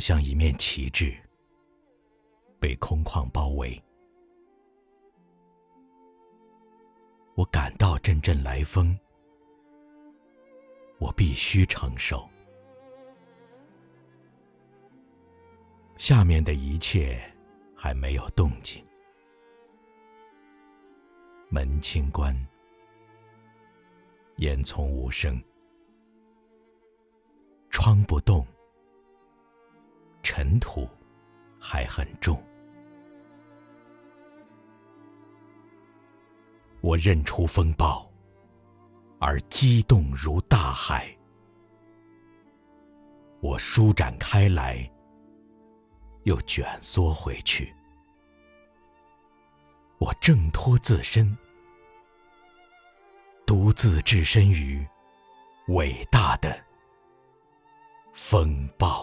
像一面旗帜，被空旷包围。我感到阵阵来风，我必须承受。下面的一切还没有动静，门轻关，烟囱无声，窗不动。尘土还很重，我认出风暴，而激动如大海。我舒展开来，又卷缩回去。我挣脱自身，独自置身于伟大的风暴。